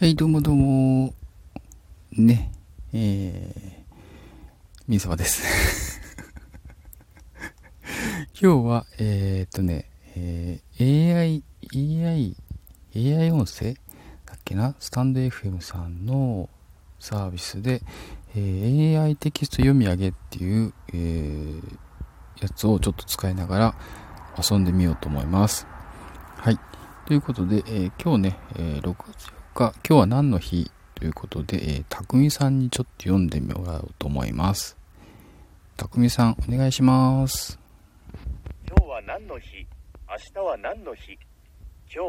はい、どうもどうも。ね、えー、みさまです。今日は、えー、っとね、えー、AI、AI、AI 音声だっけな？スタンド FM さんのサービスで、えー、AI テキスト読み上げっていう、えー、やつをちょっと使いながら遊んでみようと思います。はい。ということで、えー、今日ね、えー、6月日、今日は何の日ということで、えー、たくみさんにちょっと読んでもらおうと思います。たくみさん、お願いします。今日は何の日？明日は何の日？今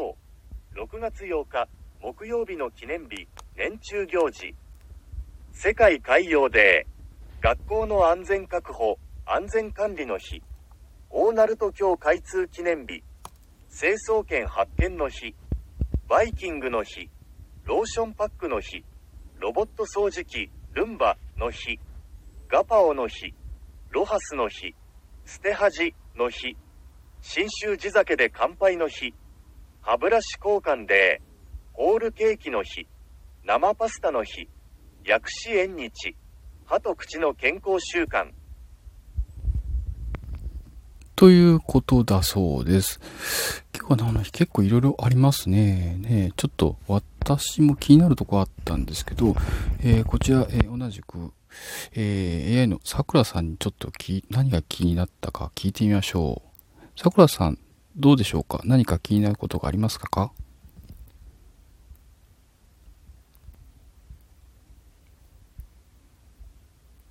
日、6月8日、木曜日の記念日、年中行事。世界海洋デー。学校の安全確保、安全管理の日。大鳴門橋開通記念日。成層圏発見の日。バイキングの日。ローションパックの日、ロボット掃除機、ルンバの日、ガパオの日、ロハスの日、ステハジの日、信州地酒で乾杯の日、歯ブラシ交換デー、ホールケーキの日、生パスタの日、薬師縁日、歯と口の健康習慣、ということだそうです。今日はの日結構いろいろありますね。ねちょっと私も気になるとこあったんですけど、えー、こちら、えー、同じく、えー、AI の桜さんにちょっと何が気になったか聞いてみましょう。桜さん、どうでしょうか？何か気になることがありますか？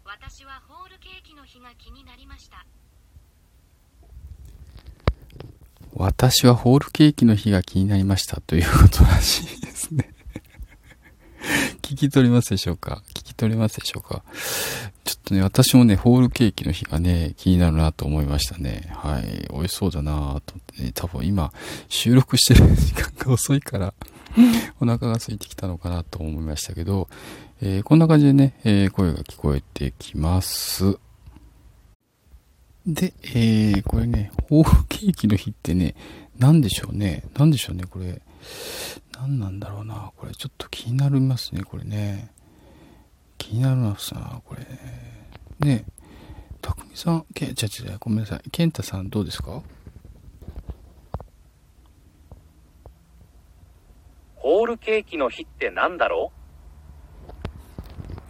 私はホールケーキの日が気になりました。私はホールケーキの日が気になりましたということらしいですね 聞き取りますでしょうか？聞き取れますでしょうか？ちょっとね、私もね、ホールケーキの日がね、気になるなと思いましたね。はい。美味しそうだなと思ってね、多分今、収録してる時間が遅いから お腹が空いてきたのかなと思いましたけど、えー、こんな感じでね、えー、声が聞こえてきます。で、えー、これね、ホールケーキの日ってね、何でしょうね。何でしょうね、これ。何なんだろうな。これちょっと気になりますね、これね。気になりますな、これ。ね。たくみさん、け、ちゃちゃ、ごめんなさい。健太さんどうですか？ホールケーキの日って何だろ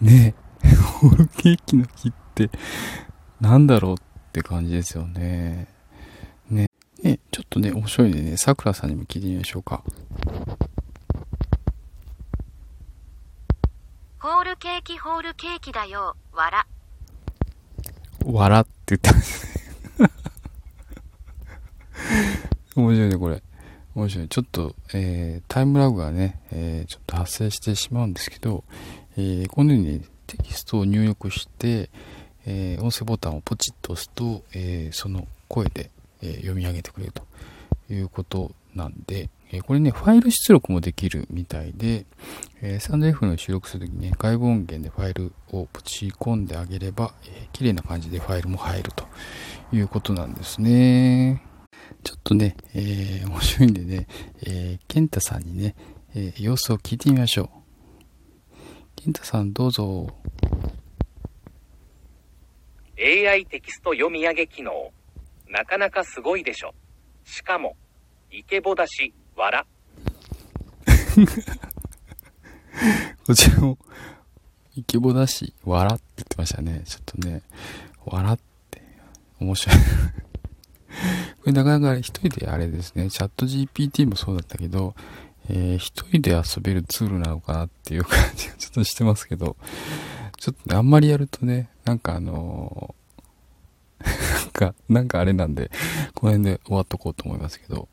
う？ね ホールケーキの日って何だろうって感じですよね。ね。ね、ちょっとね、面白いんでね、さくらさんにも聞いてみましょうか。ホールケーキホールケーキだよ、わら。わらって言ったんですね。面白いね、これ。面白い。ちょっと、えー、タイムラグがね、えー、ちょっと発生してしまうんですけど、えー、このようにテキストを入力して、えー、音声ボタンをポチッと押すと、えー、その声で、えー、読み上げてくれるということなんで、えこれね、ファイル出力もできるみたいで、えー、スタンド F の収録するときにね、外部音源でファイルをプチ込んであげれば、えー、綺麗な感じでファイルも入るということなんですね。ちょっとね、えー、面白いんでね、えー、ケンタさんにね、えー、様子を聞いてみましょう。ケンタさんどうぞ。AI テキスト読み上げ機能。なかなかすごいでしょ。しかも、イケボだし、わら。こちらも、イケボだし、わらって言ってましたね。ちょっとね、わらって、面白い。これなかなか一人であれですね、チャット GPT もそうだったけど、えー、一人で遊べるツールなのかなっていう感じがちょっとしてますけど、ちょっとね、あんまりやるとね、なんかあのー、か、なんかあれなんで、この辺で終わっとこうと思いますけど、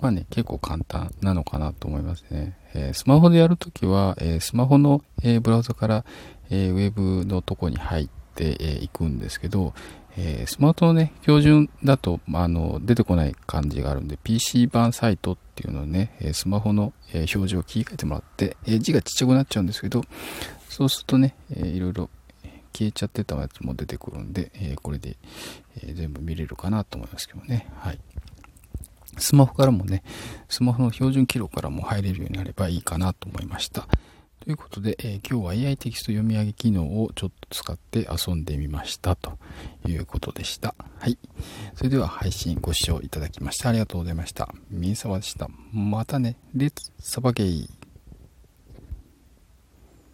まあね、結構簡単なのかなと思いますね。えー、スマホでやるときは、えー、スマホの、えー、ブラウザから、えウェブのとこに入ってい、えくんですけど、えスマートのね、標準だと、まあ、あの、出てこない感じがあるんで、PC 版サイトっていうのをね、スマホの、え表示を切り替えてもらって、え字がちっちゃくなっちゃうんですけど、そうするとね、えー、いろいろ消えちゃってたやつも出てくるんで、えー、これで、え、全部見れるかなと思いますけどね。はい。スマホからもね、スマホの標準記録からも入れるようになればいいかなと思いました。ということで、えー、今日は AI テキスト読み上げ機能をちょっと使って遊んでみましたということでした。はい。それでは配信ご視聴いただきましてありがとうございました。ミンサワでした。またね。レッツサバゲイ。